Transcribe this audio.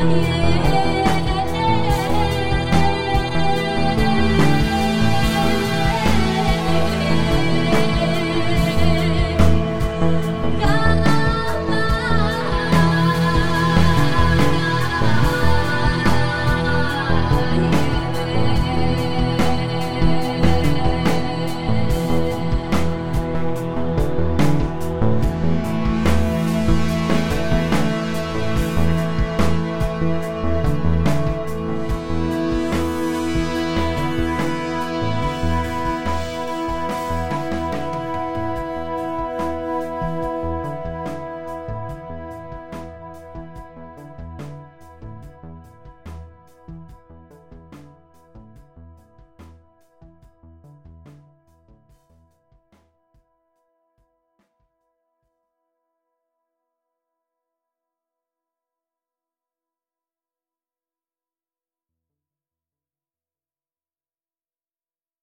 Yeah.